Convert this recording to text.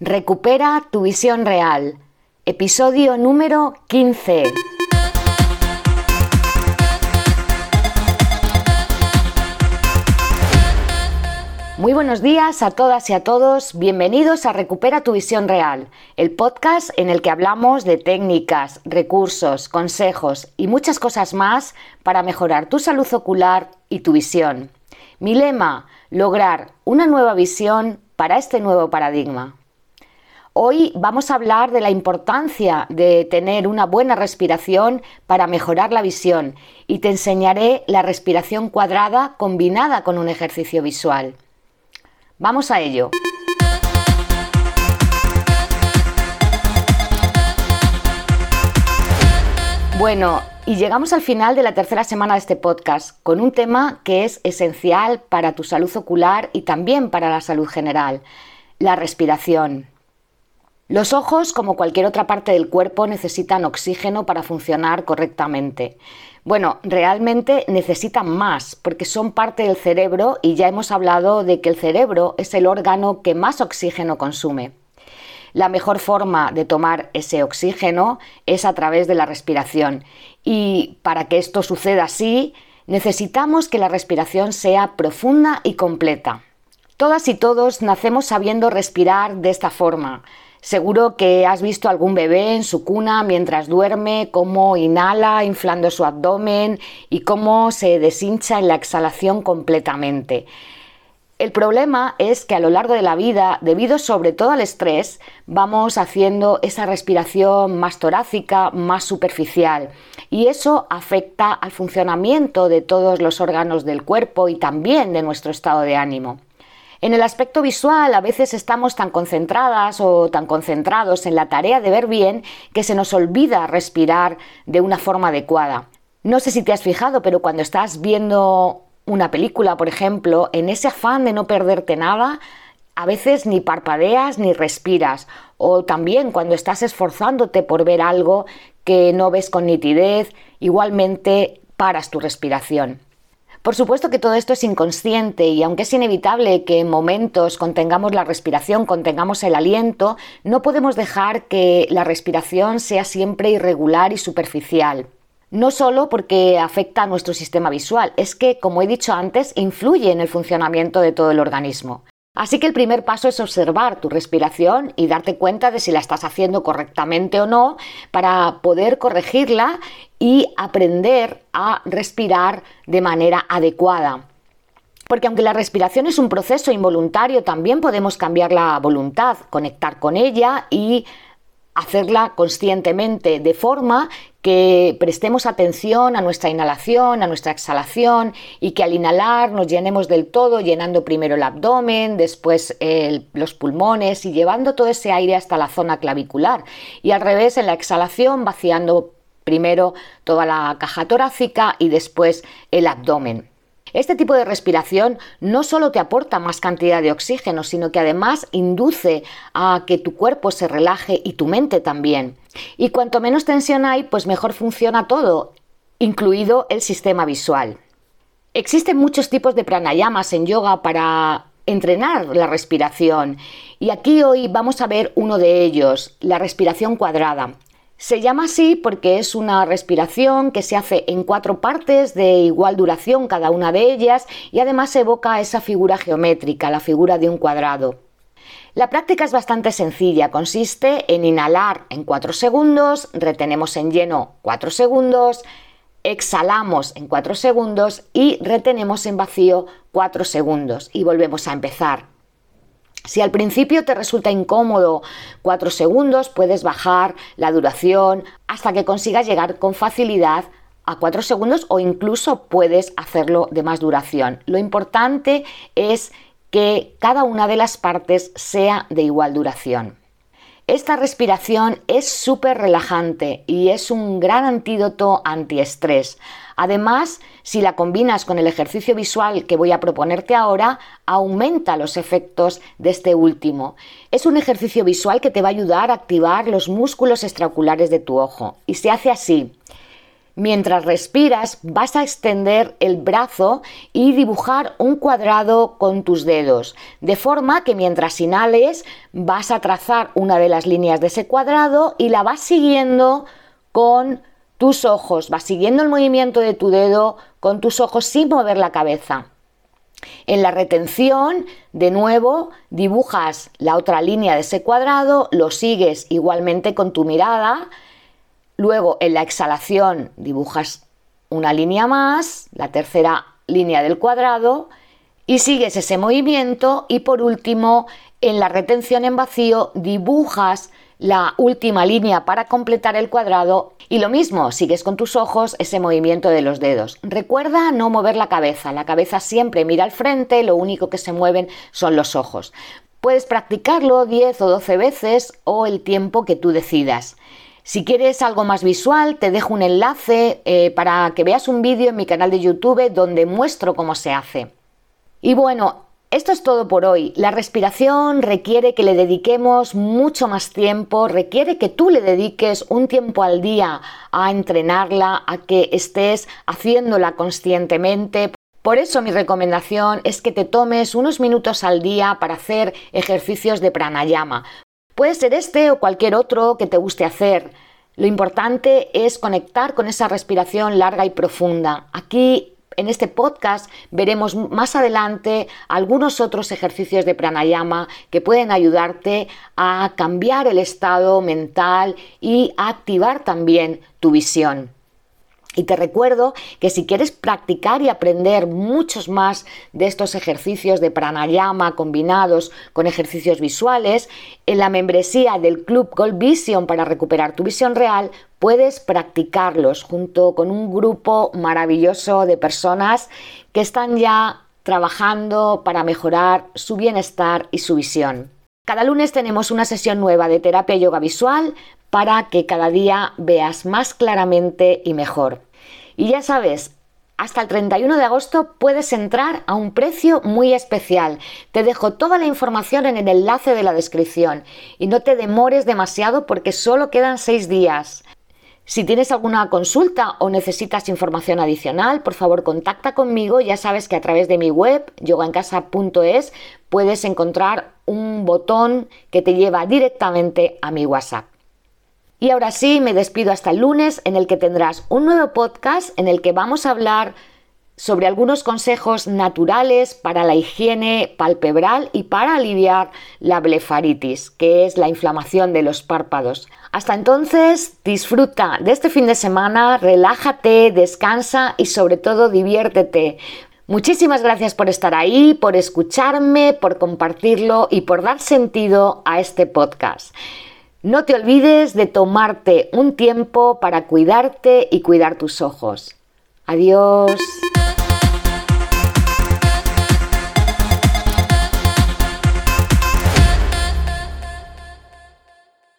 Recupera tu visión real. Episodio número 15. Muy buenos días a todas y a todos. Bienvenidos a Recupera tu visión real, el podcast en el que hablamos de técnicas, recursos, consejos y muchas cosas más para mejorar tu salud ocular y tu visión. Mi lema, lograr una nueva visión para este nuevo paradigma. Hoy vamos a hablar de la importancia de tener una buena respiración para mejorar la visión y te enseñaré la respiración cuadrada combinada con un ejercicio visual. Vamos a ello. Bueno, y llegamos al final de la tercera semana de este podcast con un tema que es esencial para tu salud ocular y también para la salud general, la respiración. Los ojos, como cualquier otra parte del cuerpo, necesitan oxígeno para funcionar correctamente. Bueno, realmente necesitan más porque son parte del cerebro y ya hemos hablado de que el cerebro es el órgano que más oxígeno consume. La mejor forma de tomar ese oxígeno es a través de la respiración y para que esto suceda así necesitamos que la respiración sea profunda y completa. Todas y todos nacemos sabiendo respirar de esta forma Seguro que has visto algún bebé en su cuna mientras duerme, cómo inhala inflando su abdomen y cómo se deshincha en la exhalación completamente. El problema es que a lo largo de la vida, debido sobre todo al estrés, vamos haciendo esa respiración más torácica, más superficial. Y eso afecta al funcionamiento de todos los órganos del cuerpo y también de nuestro estado de ánimo. En el aspecto visual a veces estamos tan concentradas o tan concentrados en la tarea de ver bien que se nos olvida respirar de una forma adecuada. No sé si te has fijado, pero cuando estás viendo una película, por ejemplo, en ese afán de no perderte nada, a veces ni parpadeas ni respiras. O también cuando estás esforzándote por ver algo que no ves con nitidez, igualmente paras tu respiración. Por supuesto que todo esto es inconsciente y aunque es inevitable que en momentos contengamos la respiración, contengamos el aliento, no podemos dejar que la respiración sea siempre irregular y superficial. No solo porque afecta a nuestro sistema visual, es que, como he dicho antes, influye en el funcionamiento de todo el organismo. Así que el primer paso es observar tu respiración y darte cuenta de si la estás haciendo correctamente o no para poder corregirla y aprender a respirar de manera adecuada. Porque aunque la respiración es un proceso involuntario, también podemos cambiar la voluntad, conectar con ella y hacerla conscientemente, de forma que prestemos atención a nuestra inhalación, a nuestra exhalación y que al inhalar nos llenemos del todo, llenando primero el abdomen, después los pulmones y llevando todo ese aire hasta la zona clavicular. Y al revés, en la exhalación, vaciando primero toda la caja torácica y después el abdomen. Este tipo de respiración no solo te aporta más cantidad de oxígeno, sino que además induce a que tu cuerpo se relaje y tu mente también. Y cuanto menos tensión hay, pues mejor funciona todo, incluido el sistema visual. Existen muchos tipos de pranayamas en yoga para entrenar la respiración y aquí hoy vamos a ver uno de ellos, la respiración cuadrada. Se llama así porque es una respiración que se hace en cuatro partes de igual duración cada una de ellas y además evoca esa figura geométrica, la figura de un cuadrado. La práctica es bastante sencilla, consiste en inhalar en 4 segundos, retenemos en lleno 4 segundos, exhalamos en 4 segundos y retenemos en vacío 4 segundos y volvemos a empezar. Si al principio te resulta incómodo 4 segundos, puedes bajar la duración hasta que consigas llegar con facilidad a 4 segundos o incluso puedes hacerlo de más duración. Lo importante es que cada una de las partes sea de igual duración. Esta respiración es súper relajante y es un gran antídoto antiestrés. Además, si la combinas con el ejercicio visual que voy a proponerte ahora, aumenta los efectos de este último. Es un ejercicio visual que te va a ayudar a activar los músculos extraoculares de tu ojo y se hace así. Mientras respiras vas a extender el brazo y dibujar un cuadrado con tus dedos, de forma que mientras inhales vas a trazar una de las líneas de ese cuadrado y la vas siguiendo con tus ojos, vas siguiendo el movimiento de tu dedo con tus ojos sin mover la cabeza. En la retención, de nuevo, dibujas la otra línea de ese cuadrado, lo sigues igualmente con tu mirada, luego en la exhalación dibujas una línea más, la tercera línea del cuadrado, y sigues ese movimiento y por último, en la retención en vacío, dibujas la última línea para completar el cuadrado y lo mismo, sigues con tus ojos ese movimiento de los dedos. Recuerda no mover la cabeza, la cabeza siempre mira al frente, lo único que se mueven son los ojos. Puedes practicarlo 10 o 12 veces o el tiempo que tú decidas. Si quieres algo más visual, te dejo un enlace eh, para que veas un vídeo en mi canal de YouTube donde muestro cómo se hace. Y bueno, esto es todo por hoy. La respiración requiere que le dediquemos mucho más tiempo, requiere que tú le dediques un tiempo al día a entrenarla, a que estés haciéndola conscientemente. Por eso mi recomendación es que te tomes unos minutos al día para hacer ejercicios de pranayama. Puede ser este o cualquier otro que te guste hacer. Lo importante es conectar con esa respiración larga y profunda. Aquí en este podcast veremos más adelante algunos otros ejercicios de pranayama que pueden ayudarte a cambiar el estado mental y a activar también tu visión. Y te recuerdo que si quieres practicar y aprender muchos más de estos ejercicios de pranayama combinados con ejercicios visuales, en la membresía del Club Gold Vision para recuperar tu visión real, puedes practicarlos junto con un grupo maravilloso de personas que están ya trabajando para mejorar su bienestar y su visión. Cada lunes tenemos una sesión nueva de terapia yoga visual para que cada día veas más claramente y mejor. Y ya sabes, hasta el 31 de agosto puedes entrar a un precio muy especial. Te dejo toda la información en el enlace de la descripción y no te demores demasiado porque solo quedan seis días. Si tienes alguna consulta o necesitas información adicional, por favor contacta conmigo. Ya sabes que a través de mi web, yogaencasa.es, puedes encontrar un botón que te lleva directamente a mi WhatsApp. Y ahora sí, me despido hasta el lunes en el que tendrás un nuevo podcast en el que vamos a hablar sobre algunos consejos naturales para la higiene palpebral y para aliviar la blefaritis, que es la inflamación de los párpados. Hasta entonces, disfruta de este fin de semana, relájate, descansa y sobre todo diviértete. Muchísimas gracias por estar ahí, por escucharme, por compartirlo y por dar sentido a este podcast. No te olvides de tomarte un tiempo para cuidarte y cuidar tus ojos. Adiós.